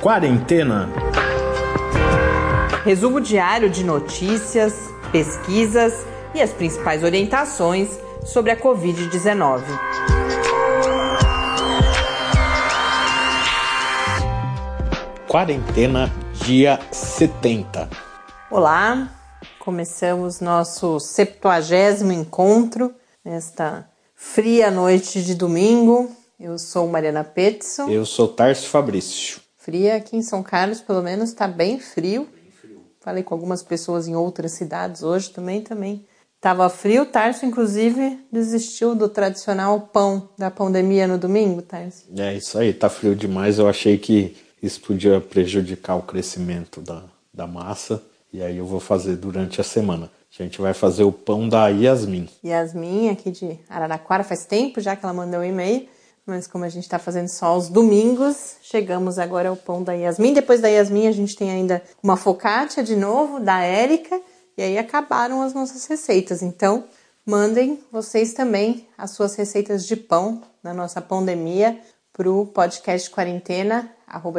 Quarentena. Resumo diário de notícias, pesquisas e as principais orientações sobre a Covid-19. Quarentena, dia 70. Olá, começamos nosso 70 encontro nesta fria noite de domingo. Eu sou Mariana Petson. Eu sou Tarso Fabrício. Fria aqui em São Carlos, pelo menos está bem frio. Falei com algumas pessoas em outras cidades hoje também, também Tava frio, Tarso inclusive desistiu do tradicional pão da pandemia no domingo, Tarso. É isso aí, tá frio demais. Eu achei que isso podia prejudicar o crescimento da, da massa. E aí eu vou fazer durante a semana. A gente vai fazer o pão da Yasmin. Yasmin, aqui de Araraquara, faz tempo já que ela mandou um e-mail. Mas como a gente está fazendo só aos domingos, chegamos agora ao pão da Yasmin. Depois da Yasmin, a gente tem ainda uma focaccia de novo, da Érica. E aí acabaram as nossas receitas. Então, mandem vocês também as suas receitas de pão na nossa pandemia para o podcast quarentena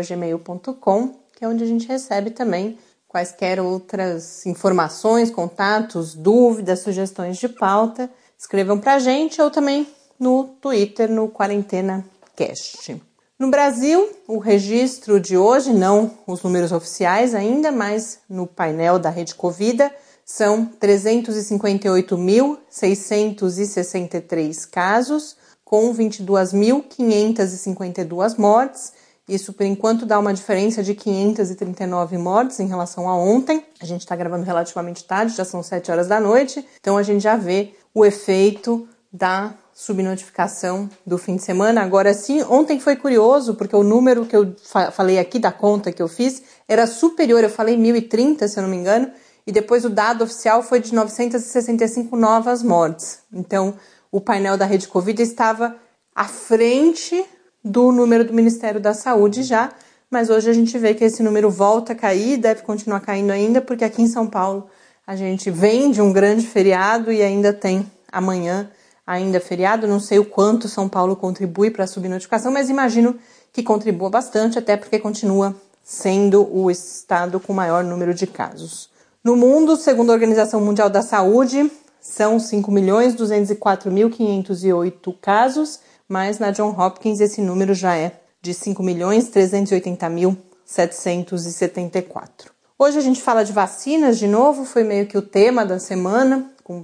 gmail.com, que é onde a gente recebe também quaisquer outras informações, contatos, dúvidas, sugestões de pauta. Escrevam para a gente ou também no Twitter, no Quarentena Cast. No Brasil, o registro de hoje, não os números oficiais ainda, mas no painel da Rede Covida, são 358.663 casos, com 22.552 mortes. Isso, por enquanto, dá uma diferença de 539 mortes em relação a ontem. A gente está gravando relativamente tarde, já são 7 horas da noite, então a gente já vê o efeito da subnotificação do fim de semana. Agora sim, ontem foi curioso, porque o número que eu fa falei aqui da conta que eu fiz era superior, eu falei 1030, se eu não me engano, e depois o dado oficial foi de 965 novas mortes. Então, o painel da rede Covid estava à frente do número do Ministério da Saúde já, mas hoje a gente vê que esse número volta a cair, deve continuar caindo ainda, porque aqui em São Paulo a gente vem de um grande feriado e ainda tem amanhã ainda feriado. Não sei o quanto São Paulo contribui para a subnotificação, mas imagino que contribua bastante, até porque continua sendo o estado com maior número de casos. No mundo, segundo a Organização Mundial da Saúde, são 5.204.508 casos, mas na John Hopkins esse número já é de 5.380.774. Hoje a gente fala de vacinas de novo, foi meio que o tema da semana, com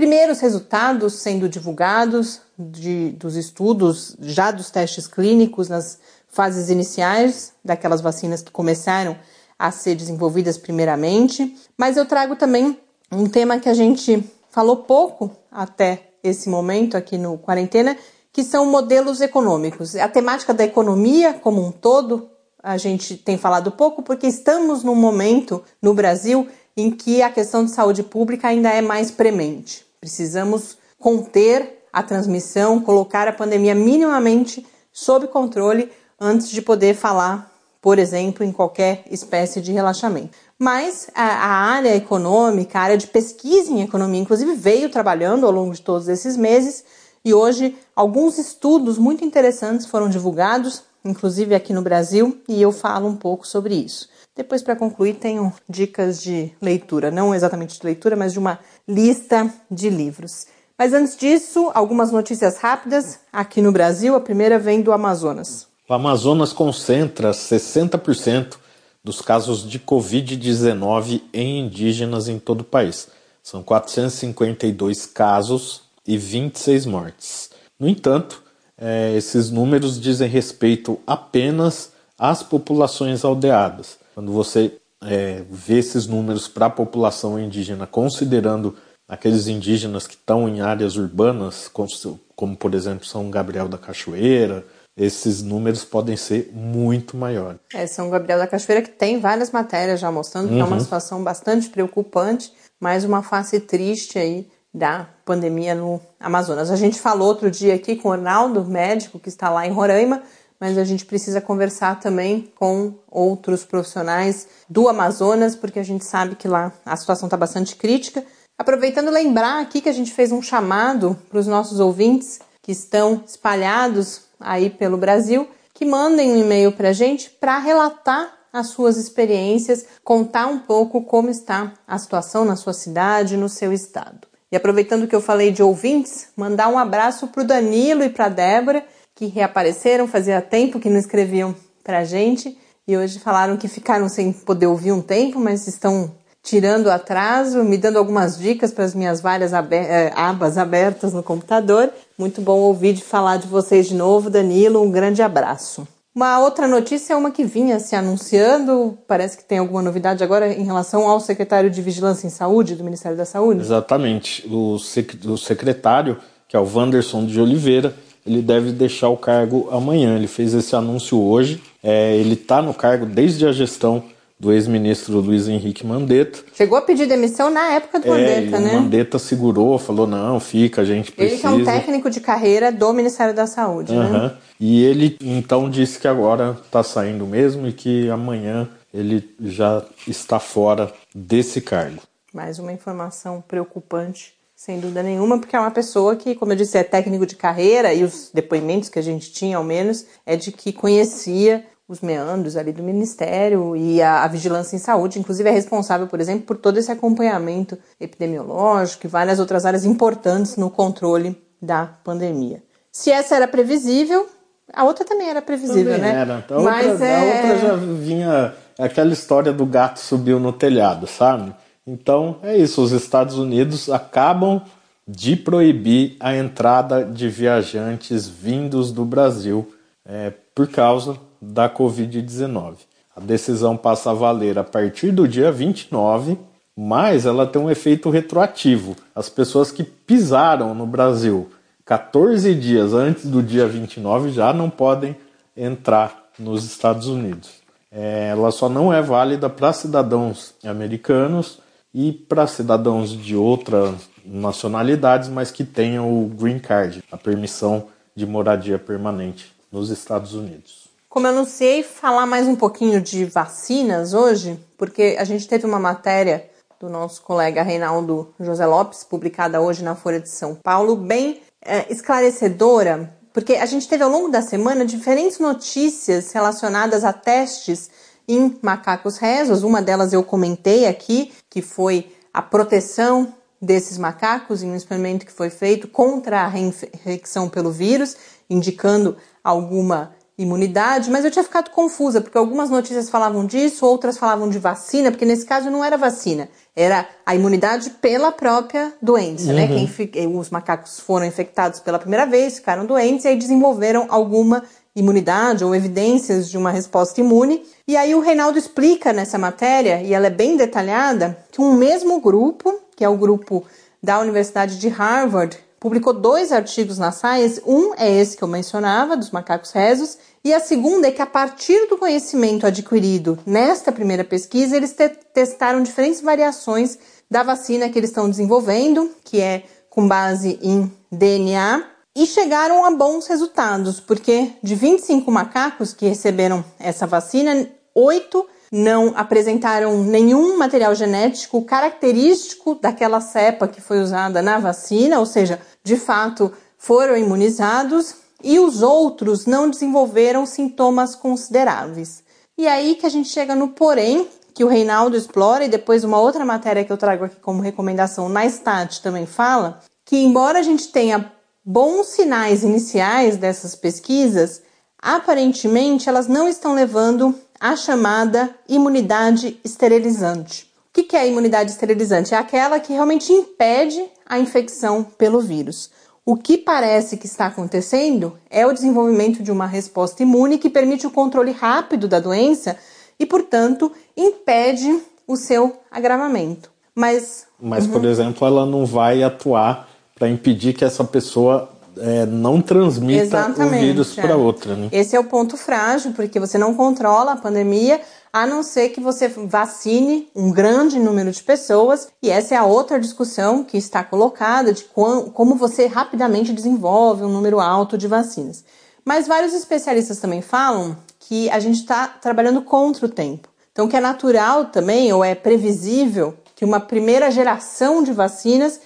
primeiros resultados sendo divulgados de, dos estudos já dos testes clínicos nas fases iniciais daquelas vacinas que começaram a ser desenvolvidas primeiramente, mas eu trago também um tema que a gente falou pouco até esse momento aqui no Quarentena, que são modelos econômicos. A temática da economia como um todo, a gente tem falado pouco porque estamos num momento no Brasil em que a questão de saúde pública ainda é mais premente. Precisamos conter a transmissão, colocar a pandemia minimamente sob controle antes de poder falar por exemplo, em qualquer espécie de relaxamento. Mas a, a, área econômica, a área de pesquisa em economia, inclusive, veio trabalhando ao longo de todos esses meses e hoje alguns estudos muito interessantes foram divulgados, inclusive aqui no Brasil, e eu falo um pouco sobre isso. Depois, para concluir, tenho dicas de leitura, não exatamente de leitura, mas de uma lista de livros. Mas antes disso, algumas notícias rápidas aqui no Brasil. A primeira vem do Amazonas. O Amazonas concentra 60% dos casos de Covid-19 em indígenas em todo o país. São 452 casos e 26 mortes. No entanto, é, esses números dizem respeito apenas às populações aldeadas. Quando você é, vê esses números para a população indígena, considerando aqueles indígenas que estão em áreas urbanas, como, como por exemplo São Gabriel da Cachoeira, esses números podem ser muito maiores. É, São Gabriel da Cachoeira que tem várias matérias já mostrando uhum. que é uma uhum. situação bastante preocupante, mas uma face triste aí da pandemia no Amazonas. A gente falou outro dia aqui com o Arnaldo, médico que está lá em Roraima, mas a gente precisa conversar também com outros profissionais do Amazonas, porque a gente sabe que lá a situação está bastante crítica. Aproveitando lembrar aqui que a gente fez um chamado para os nossos ouvintes que estão espalhados aí pelo Brasil, que mandem um e-mail para a gente para relatar as suas experiências, contar um pouco como está a situação na sua cidade, no seu estado. E aproveitando que eu falei de ouvintes, mandar um abraço para o Danilo e para a Débora, que reapareceram, fazia tempo que não escreviam para a gente, e hoje falaram que ficaram sem poder ouvir um tempo, mas estão tirando atraso, me dando algumas dicas para as minhas várias aber eh, abas abertas no computador. Muito bom ouvir de falar de vocês de novo, Danilo. Um grande abraço. Uma outra notícia é uma que vinha se anunciando, parece que tem alguma novidade agora em relação ao secretário de Vigilância em Saúde do Ministério da Saúde. Exatamente. O, sec o secretário, que é o Wanderson de Oliveira, ele deve deixar o cargo amanhã. Ele fez esse anúncio hoje. É, ele está no cargo desde a gestão do ex-ministro Luiz Henrique Mandetta. Chegou a pedir demissão na época do é, Mandetta, né? O Mandetta segurou, falou: não, fica, a gente precisa. Ele que é um técnico de carreira do Ministério da Saúde, uhum. né? E ele então disse que agora está saindo mesmo e que amanhã ele já está fora desse cargo. Mais uma informação preocupante, sem dúvida nenhuma, porque é uma pessoa que, como eu disse, é técnico de carreira e os depoimentos que a gente tinha, ao menos, é de que conhecia os meandros ali do Ministério e a, a, Vigilância em Saúde, inclusive é responsável, por exemplo, por todo esse acompanhamento epidemiológico e várias outras áreas importantes no controle da pandemia. Se essa era previsível, a outra também era previsível, também né? Era. A, Mas outra, é... a outra já vinha aquela história do gato subiu no telhado, sabe? Então é isso, os Estados Unidos acabam de proibir a entrada de viajantes vindos do Brasil é, por causa da Covid-19. A decisão passa a valer a partir do dia 29, mas ela tem um efeito retroativo. As pessoas que pisaram no Brasil 14 dias antes do dia 29 já não podem entrar nos Estados Unidos. É, ela só não é válida para cidadãos americanos e para cidadãos de outras nacionalidades, mas que tenham o green card, a permissão de moradia permanente nos Estados Unidos. Como eu anunciei, falar mais um pouquinho de vacinas hoje, porque a gente teve uma matéria do nosso colega Reinaldo José Lopes, publicada hoje na Folha de São Paulo, bem é, esclarecedora, porque a gente teve ao longo da semana diferentes notícias relacionadas a testes em macacos rezos. Uma delas eu comentei aqui, que foi a proteção desses macacos em um experimento que foi feito contra a reinfecção pelo vírus, indicando alguma imunidade, mas eu tinha ficado confusa, porque algumas notícias falavam disso, outras falavam de vacina, porque nesse caso não era vacina, era a imunidade pela própria doença, né? uhum. né? Quem, os macacos foram infectados pela primeira vez, ficaram doentes e aí desenvolveram alguma imunidade ou evidências de uma resposta imune. E aí o Reinaldo explica nessa matéria, e ela é bem detalhada, que um mesmo grupo, que é o grupo da Universidade de Harvard, publicou dois artigos na Science. Um é esse que eu mencionava, dos macacos rezos, e a segunda é que, a partir do conhecimento adquirido nesta primeira pesquisa, eles te testaram diferentes variações da vacina que eles estão desenvolvendo, que é com base em DNA, e chegaram a bons resultados, porque de 25 macacos que receberam essa vacina, oito não apresentaram nenhum material genético característico daquela cepa que foi usada na vacina, ou seja, de fato foram imunizados e os outros não desenvolveram sintomas consideráveis. E aí que a gente chega no porém, que o Reinaldo explora, e depois uma outra matéria que eu trago aqui como recomendação na STAT também fala, que embora a gente tenha bons sinais iniciais dessas pesquisas, aparentemente elas não estão levando à chamada imunidade esterilizante. O que é a imunidade esterilizante? É aquela que realmente impede a infecção pelo vírus. O que parece que está acontecendo é o desenvolvimento de uma resposta imune que permite o controle rápido da doença e, portanto, impede o seu agravamento. Mas, Mas uhum. por exemplo, ela não vai atuar para impedir que essa pessoa é, não transmita Exatamente, o vírus é. para outra. Né? Esse é o ponto frágil, porque você não controla a pandemia, a não ser que você vacine um grande número de pessoas, e essa é a outra discussão que está colocada de como você rapidamente desenvolve um número alto de vacinas. Mas vários especialistas também falam que a gente está trabalhando contra o tempo. Então, que é natural também, ou é previsível, que uma primeira geração de vacinas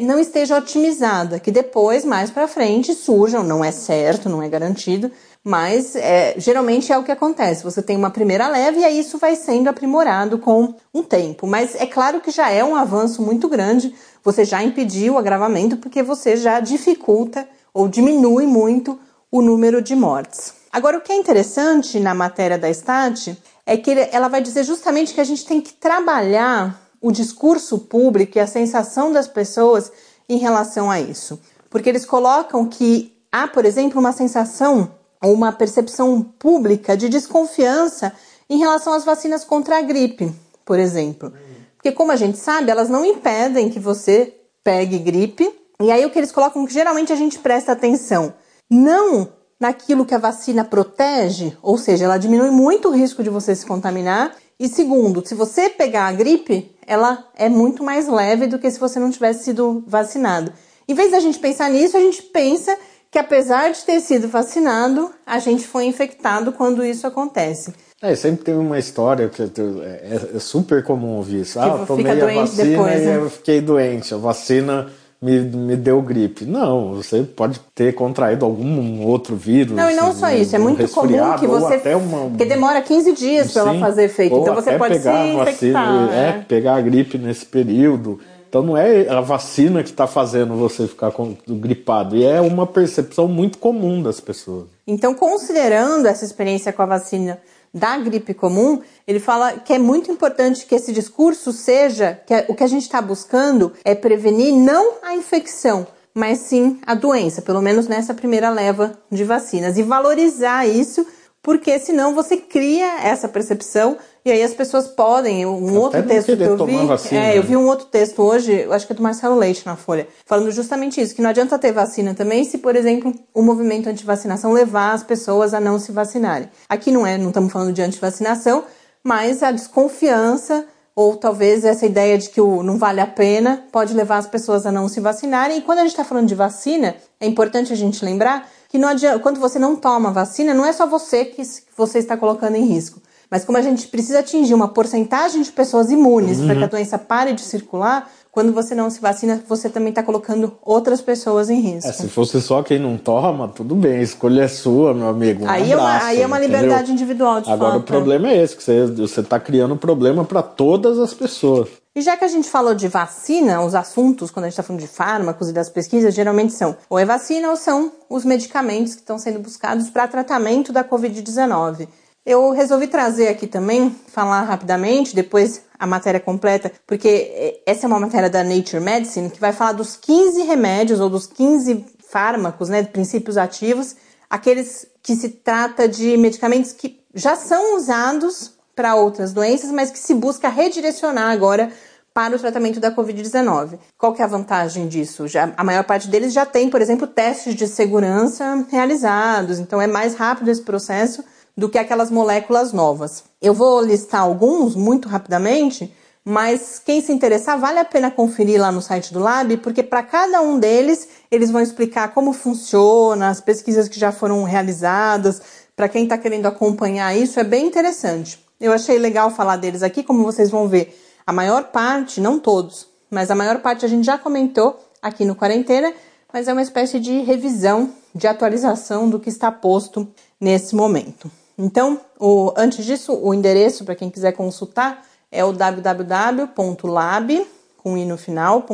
não esteja otimizada, que depois, mais para frente, surjam, não é certo, não é garantido, Mas é, geralmente é o que acontece. Você tem uma primeira leva e aí isso vai sendo aprimorado com um tempo. Mas é claro que já é um avanço muito grande. Você já impediu o agravamento porque você já dificulta ou diminui muito o número de mortes. Agora, o que é interessante na matéria da STAT é que ela vai dizer justamente que a gente tem que trabalhar o discurso público e a sensação das pessoas em relação a isso. Porque eles colocam que há, por exemplo, uma sensação ou uma percepção pública de desconfiança em relação às vacinas contra a gripe, por exemplo. Porque, como a gente sabe, elas não impedem que você pegue gripe. E aí, o que eles colocam que geralmente a gente presta atenção não naquilo que a vacina protege, ou seja, ela diminui muito o risco de você se contaminar. E segundo, se você pegar a gripe, ela é muito mais leve do que se você não tivesse sido vacinado. Em vez da gente pensar nisso, a gente pensa que apesar de ter sido vacinado, a gente foi infectado quando isso acontece. É, sempre tem uma história que é, é super comum ouvir isso. Ah, eu tomei a vacina depois, né? e eu fiquei doente. A vacina me, me deu gripe. Não, você pode ter contraído algum outro vírus. Não, e não só isso, é muito comum que você. Até uma, porque demora 15 dias para ela fazer efeito. Então você pode se infectar. Vacina, é, é, pegar a gripe nesse período. Então não é a vacina que está fazendo você ficar gripado, e é uma percepção muito comum das pessoas. Então, considerando essa experiência com a vacina da gripe comum, ele fala que é muito importante que esse discurso seja que o que a gente está buscando é prevenir não a infecção, mas sim a doença, pelo menos nessa primeira leva de vacinas, e valorizar isso porque senão você cria essa percepção e aí as pessoas podem. Um outro texto que eu vi. Vacina, é, eu vi um outro texto hoje, acho que é do Marcelo Leite na Folha, falando justamente isso, que não adianta ter vacina também se, por exemplo, o movimento anti-vacinação levar as pessoas a não se vacinarem. Aqui não é, não estamos falando de anti-vacinação, mas a desconfiança ou talvez essa ideia de que o não vale a pena pode levar as pessoas a não se vacinarem. E quando a gente está falando de vacina, é importante a gente lembrar que não adianta, quando você não toma vacina, não é só você que você está colocando em risco. Mas como a gente precisa atingir uma porcentagem de pessoas imunes uhum. para que a doença pare de circular, quando você não se vacina, você também está colocando outras pessoas em risco. É, se fosse só quem não toma, tudo bem, a escolha é sua, meu amigo. Um aí, abraço, é uma, aí é uma liberdade entendeu? individual, de Agora fato. o problema é esse, que você está criando problema para todas as pessoas. E já que a gente falou de vacina, os assuntos, quando a gente está falando de fármacos e das pesquisas, geralmente são ou é vacina ou são os medicamentos que estão sendo buscados para tratamento da Covid-19. Eu resolvi trazer aqui também, falar rapidamente, depois a matéria completa, porque essa é uma matéria da Nature Medicine que vai falar dos 15 remédios ou dos 15 fármacos, né, princípios ativos, aqueles que se trata de medicamentos que já são usados para outras doenças, mas que se busca redirecionar agora para o tratamento da Covid-19. Qual que é a vantagem disso? Já, a maior parte deles já tem, por exemplo, testes de segurança realizados, então é mais rápido esse processo do que aquelas moléculas novas. Eu vou listar alguns muito rapidamente, mas quem se interessar, vale a pena conferir lá no site do Lab, porque para cada um deles eles vão explicar como funciona, as pesquisas que já foram realizadas. Para quem está querendo acompanhar isso, é bem interessante. Eu achei legal falar deles aqui, como vocês vão ver. A maior parte, não todos, mas a maior parte a gente já comentou aqui no Quarentena, mas é uma espécie de revisão, de atualização do que está posto nesse momento. Então, o, antes disso, o endereço para quem quiser consultar é o www.lab, com i no final,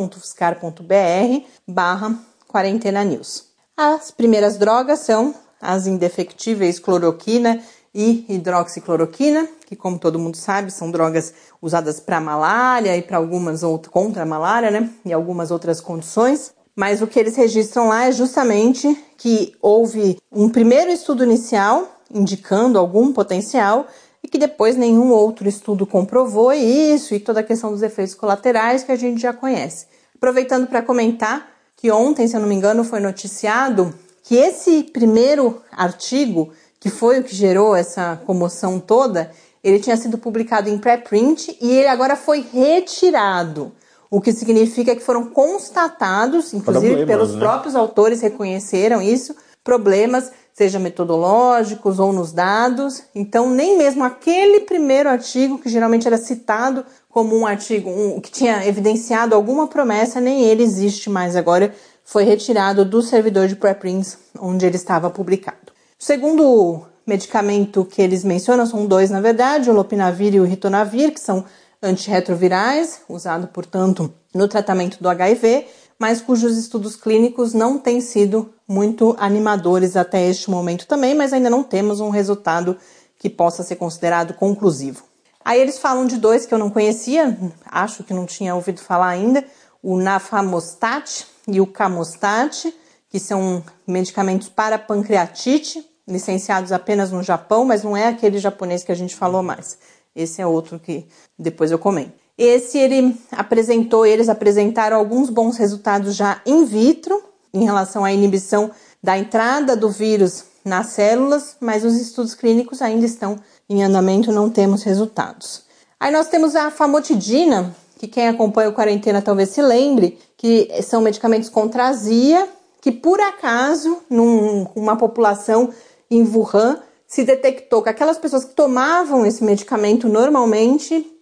barra quarentena news. As primeiras drogas são as indefectíveis cloroquina e hidroxicloroquina, que como todo mundo sabe, são drogas usadas para malária e para algumas outras contra a malária, né? E algumas outras condições. Mas o que eles registram lá é justamente que houve um primeiro estudo inicial indicando algum potencial e que depois nenhum outro estudo comprovou isso e toda a questão dos efeitos colaterais que a gente já conhece. Aproveitando para comentar que ontem, se eu não me engano, foi noticiado que esse primeiro artigo que foi o que gerou essa comoção toda, ele tinha sido publicado em pré-print e ele agora foi retirado. O que significa que foram constatados, inclusive problemas, pelos né? próprios autores reconheceram isso, problemas, seja metodológicos ou nos dados. Então, nem mesmo aquele primeiro artigo, que geralmente era citado como um artigo um, que tinha evidenciado alguma promessa, nem ele existe mais agora. Foi retirado do servidor de preprints onde ele estava publicado. O segundo medicamento que eles mencionam são dois, na verdade, o lopinavir e o ritonavir, que são antirretrovirais, usado, portanto, no tratamento do HIV, mas cujos estudos clínicos não têm sido muito animadores até este momento também, mas ainda não temos um resultado que possa ser considerado conclusivo. Aí eles falam de dois que eu não conhecia, acho que não tinha ouvido falar ainda, o nafamostat e o camostat, que são medicamentos para pancreatite, licenciados apenas no Japão, mas não é aquele japonês que a gente falou mais. Esse é outro que depois eu comento. Esse ele apresentou, eles apresentaram alguns bons resultados já in vitro em relação à inibição da entrada do vírus nas células, mas os estudos clínicos ainda estão em andamento, não temos resultados. Aí nós temos a famotidina, que quem acompanha o quarentena talvez se lembre, que são medicamentos contra azia, que por acaso, numa população em Wuhan, se detectou que aquelas pessoas que tomavam esse medicamento normalmente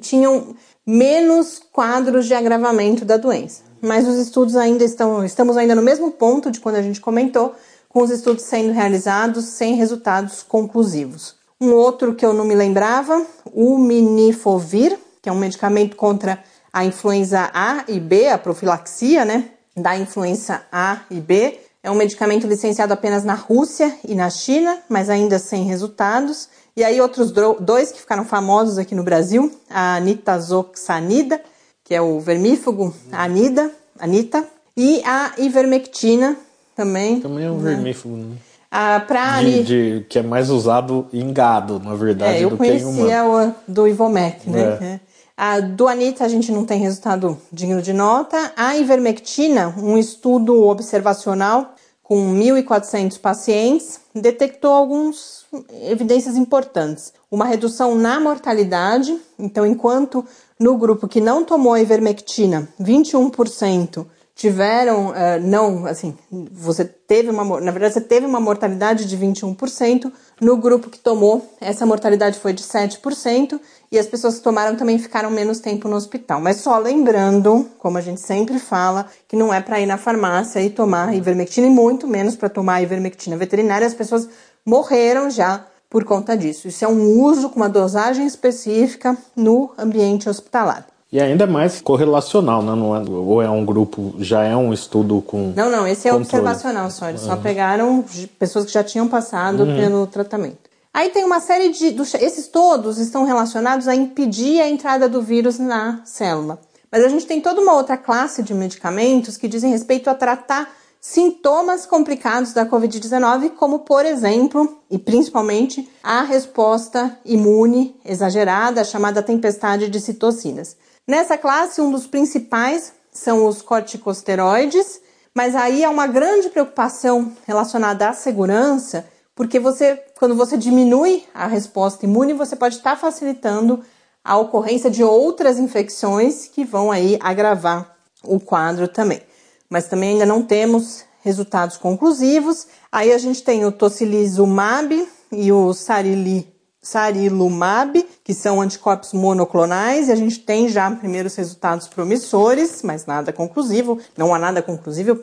tinham menos quadros de agravamento da doença. Mas os estudos ainda estão, estamos ainda no mesmo ponto de quando a gente comentou, com os estudos sendo realizados sem resultados conclusivos. Um outro que eu não me lembrava, o Minifovir, que é um medicamento contra a influenza A e B, a profilaxia, né, da influenza A e B. É um medicamento licenciado apenas na Rússia e na China, mas ainda sem resultados. E aí outros dois que ficaram famosos aqui no Brasil, a nitazoxanida, que é o vermífugo anida, anita, e a ivermectina também. Também é um né? vermífugo, né? Ah, pra de, de, que é mais usado em gado, na verdade, é, eu do que em humano. o do Ivomec, né? É. é. A do Anitta a gente não tem resultado digno de nota. A ivermectina, um estudo observacional com 1.400 pacientes, detectou algumas evidências importantes. Uma redução na mortalidade, então, enquanto no grupo que não tomou a ivermectina, 21% tiveram, uh, não, assim, você teve uma, na verdade, você teve uma mortalidade de 21%, no grupo que tomou, essa mortalidade foi de 7%, e as pessoas que tomaram também ficaram menos tempo no hospital. Mas só lembrando, como a gente sempre fala, que não é para ir na farmácia e tomar ivermectina, e muito menos para tomar ivermectina veterinária, as pessoas morreram já por conta disso. Isso é um uso com uma dosagem específica no ambiente hospitalar. E ainda mais correlacional, né? Não é, ou é um grupo, já é um estudo com. Não, não, esse é controle. observacional só. Eles uhum. só pegaram pessoas que já tinham passado uhum. pelo tratamento. Aí tem uma série de. Esses todos estão relacionados a impedir a entrada do vírus na célula. Mas a gente tem toda uma outra classe de medicamentos que dizem respeito a tratar sintomas complicados da Covid-19, como, por exemplo, e principalmente, a resposta imune exagerada, chamada tempestade de citocinas. Nessa classe, um dos principais são os corticosteroides, mas aí há uma grande preocupação relacionada à segurança, porque você, quando você diminui a resposta imune, você pode estar facilitando a ocorrência de outras infecções que vão aí agravar o quadro também. Mas também ainda não temos resultados conclusivos. Aí a gente tem o tocilizumab e o sarili sarilumab, que são anticorpos monoclonais, e a gente tem já primeiros resultados promissores, mas nada conclusivo, não há nada conclusivo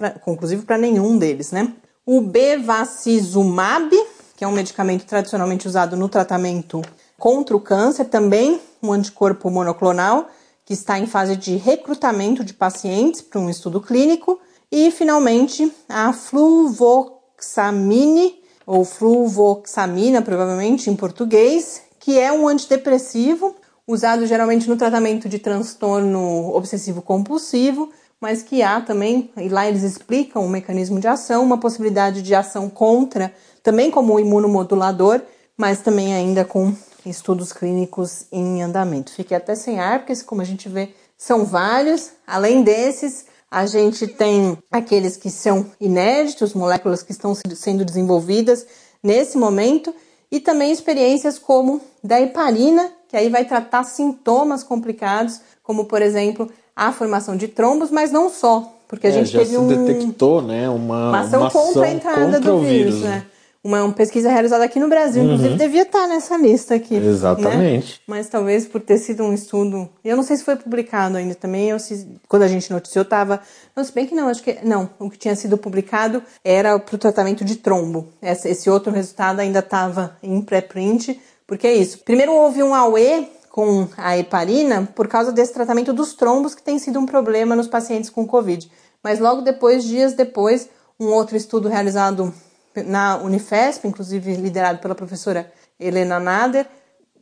para nenhum deles, né? O bevacizumab, que é um medicamento tradicionalmente usado no tratamento contra o câncer, também um anticorpo monoclonal, que está em fase de recrutamento de pacientes para um estudo clínico. E, finalmente, a fluvoxamine, ou fluvoxamina, provavelmente em português, que é um antidepressivo usado geralmente no tratamento de transtorno obsessivo compulsivo, mas que há também, e lá eles explicam o mecanismo de ação, uma possibilidade de ação contra, também como imunomodulador, mas também ainda com estudos clínicos em andamento. Fiquei até sem ar, porque como a gente vê, são vários. Além desses, a gente tem aqueles que são inéditos, moléculas que estão sendo desenvolvidas nesse momento, e também experiências como da heparina, que aí vai tratar sintomas complicados, como por exemplo a formação de trombos, mas não só, porque a é, gente já teve se um detectou, né, uma, uma ação, uma contra a entrada contra do vírus, vírus, né? Uma pesquisa realizada aqui no Brasil, uhum. inclusive devia estar nessa lista aqui. Né? Exatamente. Né? Mas talvez por ter sido um estudo, eu não sei se foi publicado ainda também, eu se, quando a gente noticiou estava, não, se bem que não, acho que não, o que tinha sido publicado era para o tratamento de trombo. Esse, esse outro resultado ainda estava em pré-print, porque é isso. Primeiro houve um AUE com a heparina por causa desse tratamento dos trombos que tem sido um problema nos pacientes com Covid. Mas logo depois, dias depois, um outro estudo realizado na Unifesp, inclusive liderado pela professora Helena Nader,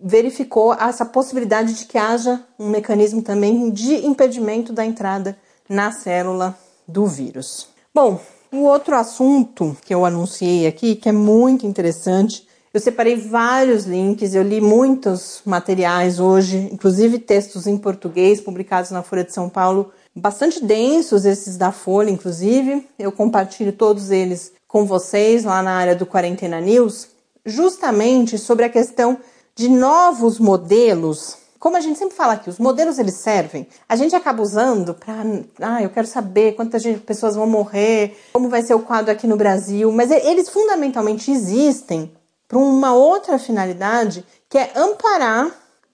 verificou essa possibilidade de que haja um mecanismo também de impedimento da entrada na célula do vírus. Bom, o outro assunto que eu anunciei aqui, que é muito interessante, eu separei vários links, eu li muitos materiais hoje, inclusive textos em português publicados na Folha de São Paulo, bastante densos esses da Folha, inclusive. Eu compartilho todos eles com vocês lá na área do Quarentena News, justamente sobre a questão de novos modelos. Como a gente sempre fala aqui, os modelos eles servem. A gente acaba usando para, ah, eu quero saber quantas pessoas vão morrer, como vai ser o quadro aqui no Brasil, mas eles fundamentalmente existem para uma outra finalidade que é amparar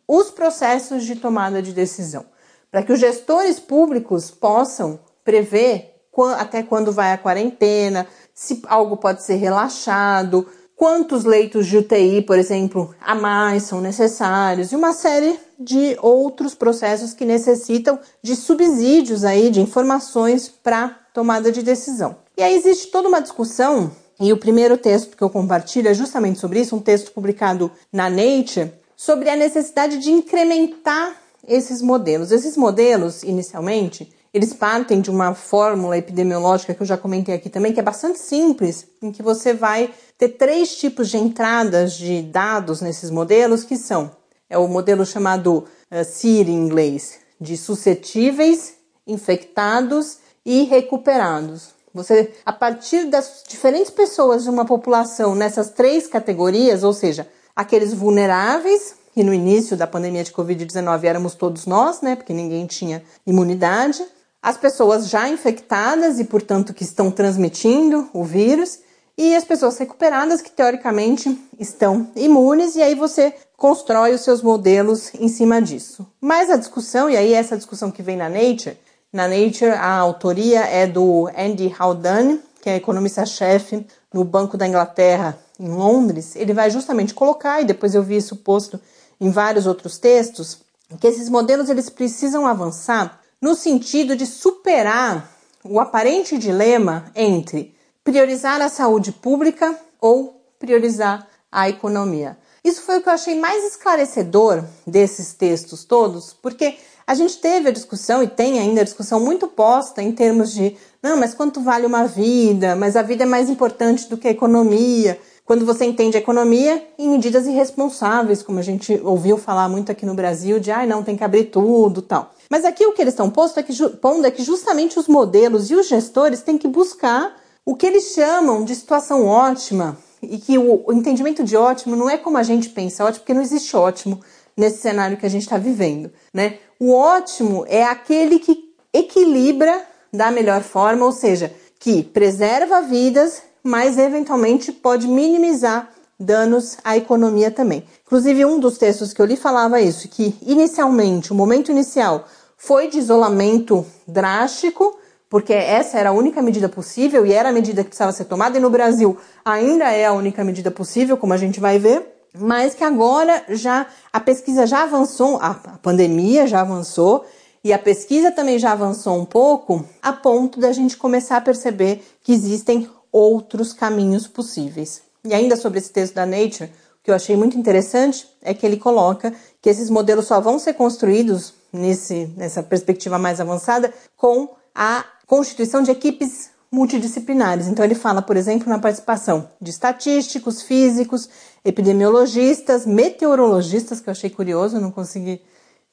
os processos de tomada de decisão, para que os gestores públicos possam prever até quando vai a quarentena, se algo pode ser relaxado, quantos leitos de UTI, por exemplo, a mais são necessários e uma série de outros processos que necessitam de subsídios aí, de informações para tomada de decisão. E aí existe toda uma discussão e o primeiro texto que eu compartilho é justamente sobre isso, um texto publicado na Nature, sobre a necessidade de incrementar esses modelos. Esses modelos, inicialmente, eles partem de uma fórmula epidemiológica que eu já comentei aqui também, que é bastante simples, em que você vai ter três tipos de entradas de dados nesses modelos, que são é o modelo chamado uh, em inglês, de suscetíveis, infectados e recuperados. Você, a partir das diferentes pessoas de uma população nessas três categorias, ou seja, aqueles vulneráveis, que no início da pandemia de Covid-19 éramos todos nós, né, porque ninguém tinha imunidade, as pessoas já infectadas e, portanto, que estão transmitindo o vírus, e as pessoas recuperadas que teoricamente estão imunes, e aí você constrói os seus modelos em cima disso. Mas a discussão, e aí essa discussão que vem na Nature, na Nature, a autoria é do Andy Haldane, que é economista-chefe no Banco da Inglaterra, em Londres. Ele vai justamente colocar, e depois eu vi isso posto em vários outros textos, que esses modelos eles precisam avançar no sentido de superar o aparente dilema entre priorizar a saúde pública ou priorizar a economia. Isso foi o que eu achei mais esclarecedor desses textos todos, porque a gente teve a discussão e tem ainda a discussão muito posta em termos de não, mas quanto vale uma vida? Mas a vida é mais importante do que a economia. Quando você entende a economia em medidas irresponsáveis, como a gente ouviu falar muito aqui no Brasil, de ai, ah, não, tem que abrir tudo tal. Mas aqui o que eles estão posto é que, pondo é que justamente os modelos e os gestores têm que buscar o que eles chamam de situação ótima, e que o, entendimento de ótimo não é como a gente pensa ótimo, porque não existe ótimo nesse cenário que a gente está vivendo, né? O ótimo é aquele que equilibra da melhor forma, ou seja, que preserva vidas, mas eventualmente pode minimizar danos à economia também. Inclusive, um dos textos que eu li falava isso, que inicialmente, o momento inicial foi de isolamento drástico, porque essa era a única medida possível e era a medida que precisava ser tomada, e no Brasil ainda é a única medida possível, como a gente vai ver mas que agora já a pesquisa já avançou, a pandemia já avançou e a pesquisa também já avançou um pouco, a ponto da gente começar a perceber que existem outros caminhos possíveis. E ainda sobre esse texto da Nature, o que eu achei muito interessante é que ele coloca que esses modelos só vão ser construídos nesse, nessa perspectiva mais avançada com a constituição de equipes multidisciplinares. Então, ele fala, por exemplo, na participação de estatísticos, físicos, epidemiologistas, meteorologistas, que eu achei curioso, não consegui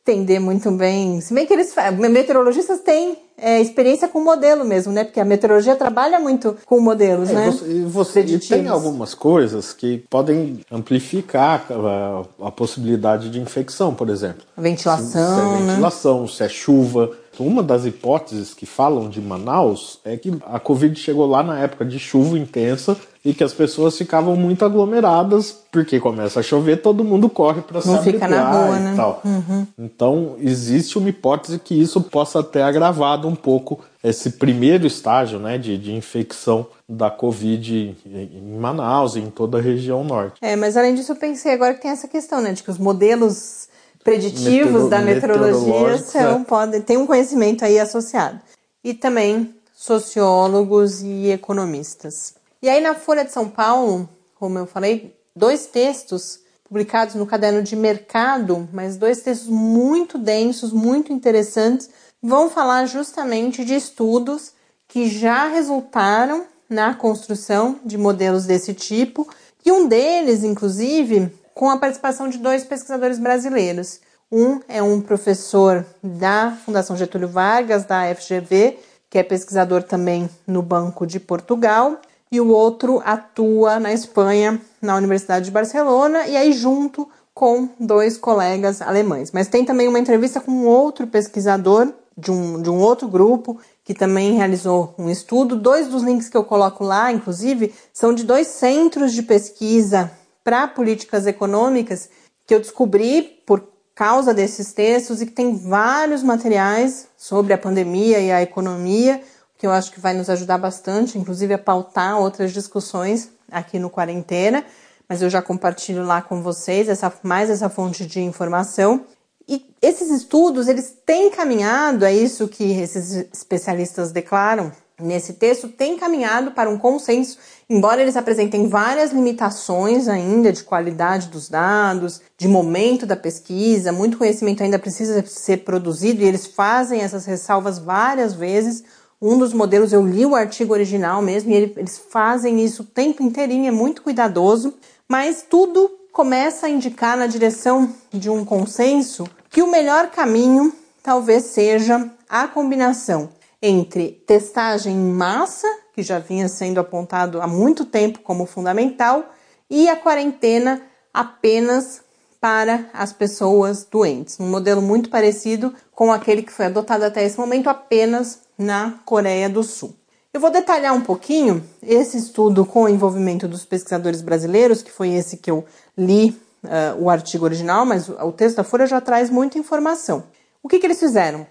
entender muito bem. Se bem que eles meteorologistas têm é, experiência com modelo mesmo, né? Porque a meteorologia trabalha muito com modelos, é, né? Você, você e tem algumas coisas que podem amplificar a, a, possibilidade de infecção, por exemplo. A ventilação, se, se é né? ventilação, se é chuva, Uma das hipóteses que falam de Manaus é que a Covid chegou lá na época de chuva intensa e que as pessoas ficavam muito aglomeradas, porque começa a chover, todo mundo corre para se fica na rua, né? tal. Uhum. Então, existe uma hipótese que isso possa ter agravado um pouco esse primeiro estágio né, de, de infecção da Covid em Manaus e em toda a região norte. É, mas além disso, eu pensei agora que tem essa questão, né, de que os modelos preditivos da meteorologia meteorológicos, são, podem, tem um conhecimento aí associado. E também sociólogos e economistas. E aí na Folha de São Paulo, como eu falei, dois textos publicados no caderno de mercado, mas dois textos muito densos, muito interessantes, vão falar justamente de estudos que já resultaram na construção de modelos desse tipo, e um deles, inclusive, com a participação de dois pesquisadores brasileiros. Um é um professor da Fundação Getúlio Vargas, da FGV, que é pesquisador também no Banco de Portugal, e o outro atua na Espanha, na Universidade de Barcelona, e aí junto com dois colegas alemães. Mas tem também uma entrevista com outro pesquisador de um, de um outro grupo que também realizou um estudo. Dois dos links que eu coloco lá, inclusive, são de dois centros de pesquisa para políticas econômicas que eu descobri por causa desses textos e que tem vários materiais sobre a pandemia e a economia, que eu acho que vai nos ajudar bastante, inclusive a pautar outras discussões aqui no Quarentena, mas eu já compartilho lá com vocês essa, mais essa fonte de informação. E esses estudos, eles têm caminhado, é isso que esses especialistas declaram nesse texto, têm caminhado para um consenso, embora eles apresentem várias limitações ainda de qualidade dos dados, de momento da pesquisa, muito conhecimento ainda precisa ser produzido e eles fazem essas ressalvas várias vezes. Um dos modelos, eu li o artigo original mesmo, e ele- eles fazem isso o tempo inteirinho, é muito cuidadoso, mas tudo começa a indicar na direção de um consenso que o melhor caminho talvez seja a combinação entre testagem em massa, que já vinha sendo apontado há muito tempo como fundamental, e a quarentena apenas para as pessoas doentes. Um modelo muito parecido com aquele que foi adotado até esse momento apenas na Coreia do Sul. Eu vou detalhar um pouquinho esse estudo com o envolvimento dos pesquisadores brasileiros, que foi esse que eu li uh, o artigo original, mas o, texto da Folha já traz muita informação. O que, que eles fizeram?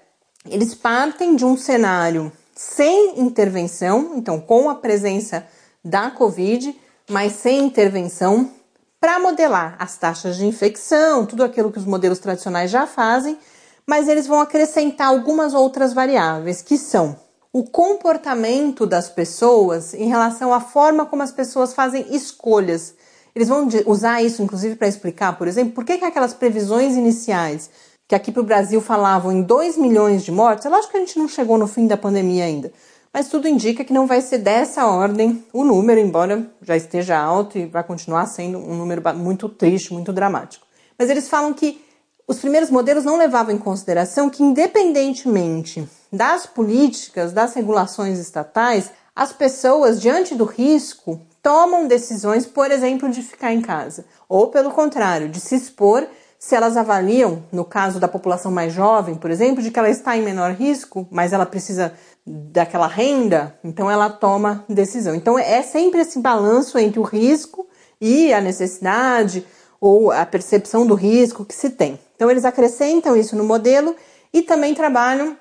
Eles partem de um cenário sem intervenção, então com a presença da Covid, mas sem intervenção, para modelar as taxas de infecção, tudo aquilo que os modelos tradicionais já fazem, mas eles vão acrescentar algumas outras variáveis, que são o comportamento das pessoas em relação à forma como as pessoas fazem escolhas. Eles vão usar isso, inclusive, para explicar, por exemplo, por que, que aquelas previsões iniciais que aqui para o Brasil falavam em 2 milhões de mortes, é lógico que a gente não chegou no fim da pandemia ainda, mas tudo indica que não vai ser dessa ordem o número, embora já esteja alto e vai continuar sendo um número muito triste, muito dramático. Mas eles falam que os primeiros modelos não levavam em consideração que, independentemente das políticas, das regulações estatais, as pessoas, diante do risco, tomam decisões, por exemplo, de ficar em casa, ou pelo contrário, de se expor se elas avaliam, no caso da população mais jovem, por exemplo, de que ela está em menor risco, mas ela precisa daquela renda, então ela toma decisão. Então é sempre esse balanço entre o risco e a necessidade ou a percepção do risco que se tem. Então eles acrescentam isso no modelo e também trabalham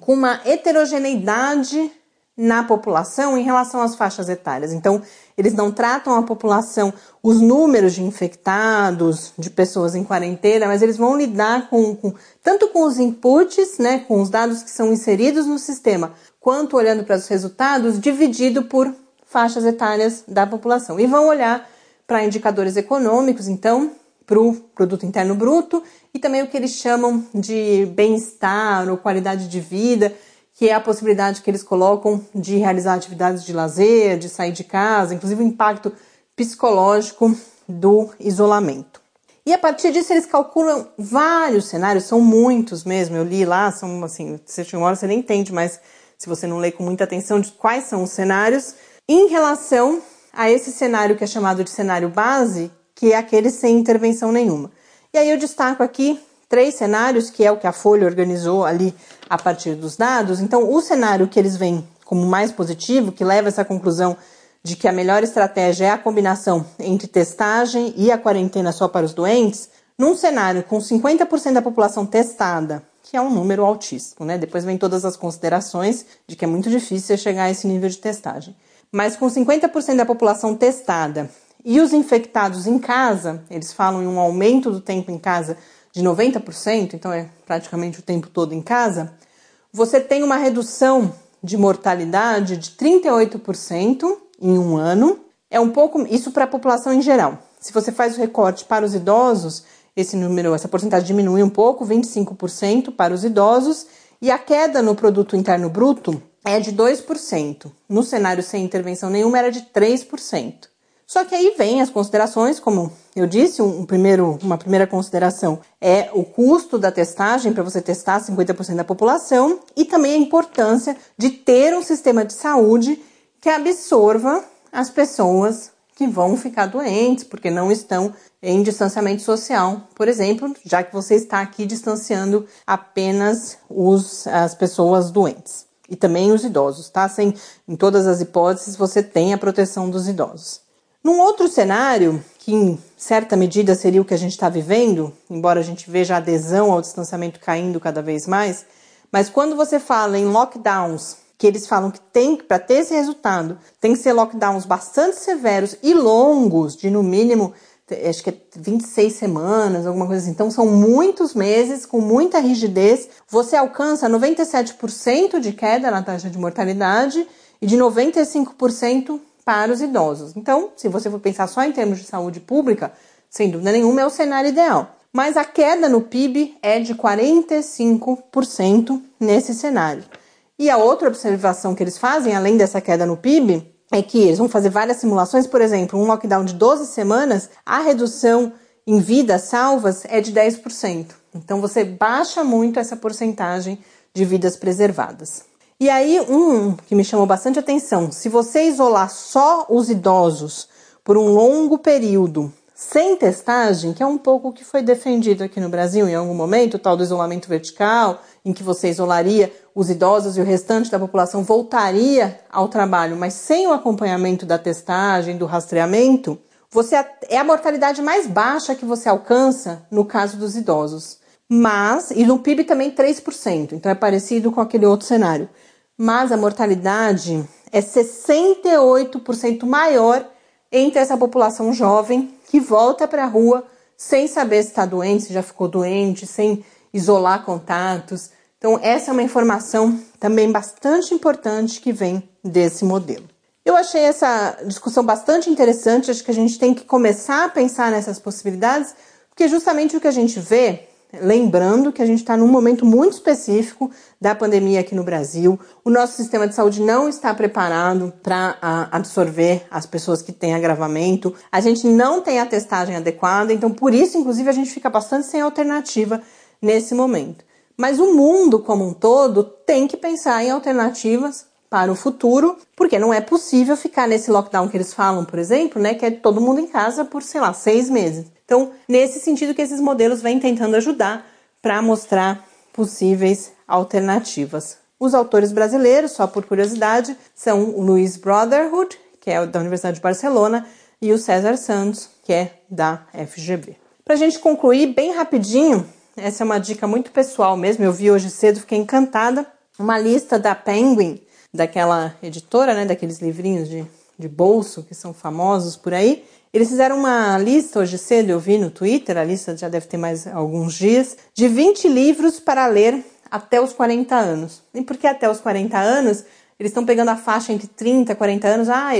com uma heterogeneidade na população em relação às faixas etárias. Então, eles não tratam a população, os números de infectados, de pessoas em quarentena, mas eles vão lidar com, com tanto com os inputs, né, com os dados que são inseridos no sistema, quanto olhando para os resultados, dividido por faixas etárias da população. E vão olhar para indicadores econômicos, então, para o produto interno bruto e também o que eles chamam de bem-estar ou qualidade de vida, que é a possibilidade que eles colocam de realizar atividades de lazer, de sair de casa, inclusive o impacto psicológico do isolamento. E a partir disso eles calculam vários cenários, são muitos mesmo. Eu li lá, são assim, você chega uma hora você nem entende, mas se você não lê com muita atenção de quais são os cenários, em relação a esse cenário que é chamado de cenário base, que é aquele sem intervenção nenhuma. E aí eu destaco aqui três cenários, que é o que a Folha organizou ali a partir dos dados. Então, o cenário que eles veem como mais positivo, que leva essa conclusão de que a melhor estratégia é a combinação entre testagem e a quarentena só para os doentes, num cenário com 50% da população testada, que é um número altíssimo, né? Depois vem todas as considerações de que é muito difícil chegar a esse nível de testagem. Mas com 50% da população testada e os infectados em casa, eles falam em um aumento do tempo em casa de 90%, então é praticamente o tempo todo em casa, você tem uma redução de mortalidade de 38% em um ano. É um pouco isso para a população em geral. Se você faz o recorte para os idosos, esse número, essa porcentagem diminui um pouco, 25% para os idosos, e a queda no produto interno bruto é de 2%. No cenário sem intervenção nenhuma era de 3%. Só que aí vem as considerações, como eu disse, um primeiro, uma primeira consideração é o custo da testagem para você testar 50% da população e também a importância de ter um sistema de saúde que absorva as pessoas que vão ficar doentes porque não estão em distanciamento social, por exemplo, já que você está aqui distanciando apenas os, as pessoas doentes e também os idosos, tá? Sem, em todas as hipóteses, você tem a proteção dos idosos. Num outro cenário, que em certa medida seria o que a gente está vivendo, embora a gente veja a adesão ao distanciamento caindo cada vez mais, mas quando você fala em lockdowns, que eles falam que tem para ter esse resultado, tem que ser lockdowns bastante severos e longos, de no mínimo, acho que é 26 semanas, alguma coisa assim. Então são muitos meses com muita rigidez. Você alcança 97% de queda na taxa de mortalidade e de 95% para os idosos. Então, se você for pensar só em termos de saúde pública, sem dúvida nenhuma é o cenário ideal. Mas a queda no PIB é de 45% nesse cenário. E a outra observação que eles fazem, além dessa queda no PIB, é que eles vão fazer várias simulações, por exemplo, um lockdown de 12 semanas, a redução em vidas salvas é de 10%. Então você baixa muito essa porcentagem de vidas preservadas. E aí, um que me chamou bastante atenção: se você isolar só os idosos por um longo período, sem testagem, que é um pouco o que foi defendido aqui no Brasil em algum momento, o tal do isolamento vertical, em que você isolaria os idosos e o restante da população voltaria ao trabalho, mas sem o acompanhamento da testagem, do rastreamento, você é a mortalidade mais baixa que você alcança no caso dos idosos. Mas, e no PIB também 3%, então é parecido com aquele outro cenário mas a mortalidade é 68% maior entre essa população jovem que volta para a rua sem saber se está doente, se já ficou doente, sem isolar contatos. Então, essa é uma informação também bastante importante que vem desse modelo. Eu achei essa discussão bastante interessante, acho que a gente tem que começar a pensar nessas possibilidades, porque justamente o que a gente vê Lembrando que a gente está num momento muito específico da pandemia aqui no Brasil. O nosso sistema de saúde não está preparado para absorver as pessoas que têm agravamento. A gente não tem a testagem adequada, então por isso, inclusive, a gente fica bastante sem alternativa nesse momento. Mas o mundo como um todo tem que pensar em alternativas para o futuro, porque não é possível ficar nesse lockdown que eles falam, por exemplo, né, que é todo mundo em casa por, sei lá, seis meses. Então, nesse sentido que esses modelos vêm tentando ajudar para mostrar possíveis alternativas. Os autores brasileiros, só por curiosidade, são o Luiz Brotherhood, que é da Universidade de Barcelona, e o César Santos, que é da FGV. Para a gente concluir bem rapidinho, essa é uma dica muito pessoal mesmo, eu vi hoje cedo, fiquei encantada, uma lista da Penguin, daquela editora, né, daqueles livrinhos de, de bolso que são famosos por aí, eles fizeram uma lista hoje cedo, eu vi no Twitter, a lista já deve ter mais alguns dias, de 20 livros para ler até os 40 anos. E por que até os 40 anos? Eles estão pegando a faixa entre 30 e 40 anos, ah,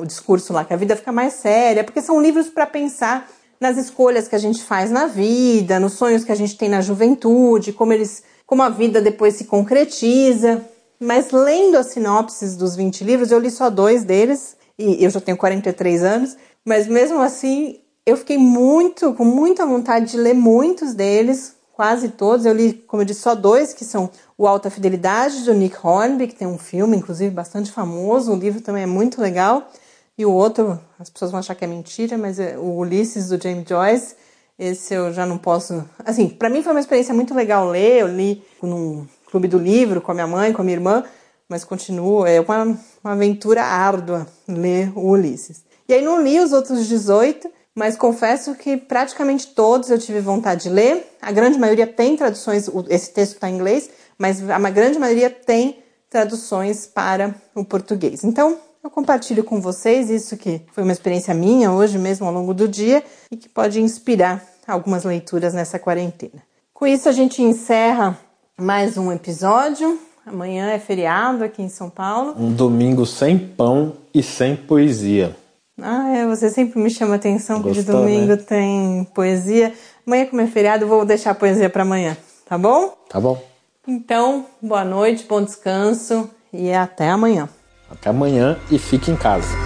o discurso lá, que a vida fica mais séria, porque são livros para pensar nas escolhas que a gente faz na vida, nos sonhos que a gente tem na juventude, como eles, como a vida depois se concretiza. Mas lendo as sinopses dos 20 livros, eu li só dois deles, e eu já tenho 43 anos, mas mesmo assim, eu fiquei muito, com muita vontade de ler muitos deles, quase todos. Eu li, como eu disse, só dois, que são o Alta Fidelidade, do Nick Hornby, que tem um filme, inclusive, bastante famoso. O livro também é muito legal. E o outro, as pessoas vão achar que é mentira, mas é o Ulisses, do James Joyce. Esse eu já não posso. Assim, para mim foi uma experiência muito legal ler. Eu li num clube do livro com a minha mãe, com a minha irmã, mas continuo. É uma, uma aventura árdua ler o Ulisses. E aí não li os outros 18, mas confesso que praticamente todos eu tive vontade de ler. A grande maioria tem traduções, esse texto está em inglês, mas a grande maioria tem traduções para o português. Então, eu compartilho com vocês isso que foi uma experiência minha hoje mesmo ao longo do dia e que pode inspirar algumas leituras nessa quarentena. Com isso, a gente encerra mais um episódio. Amanhã é feriado aqui em São Paulo. Um domingo sem pão e sem poesia. Ah, é, você sempre me chama atenção que de domingo né? tem poesia. Amanhã, como é feriado, eu vou deixar a poesia para amanhã, tá bom? Tá bom. Então, boa noite, bom descanso e até amanhã. Até amanhã e fique em casa.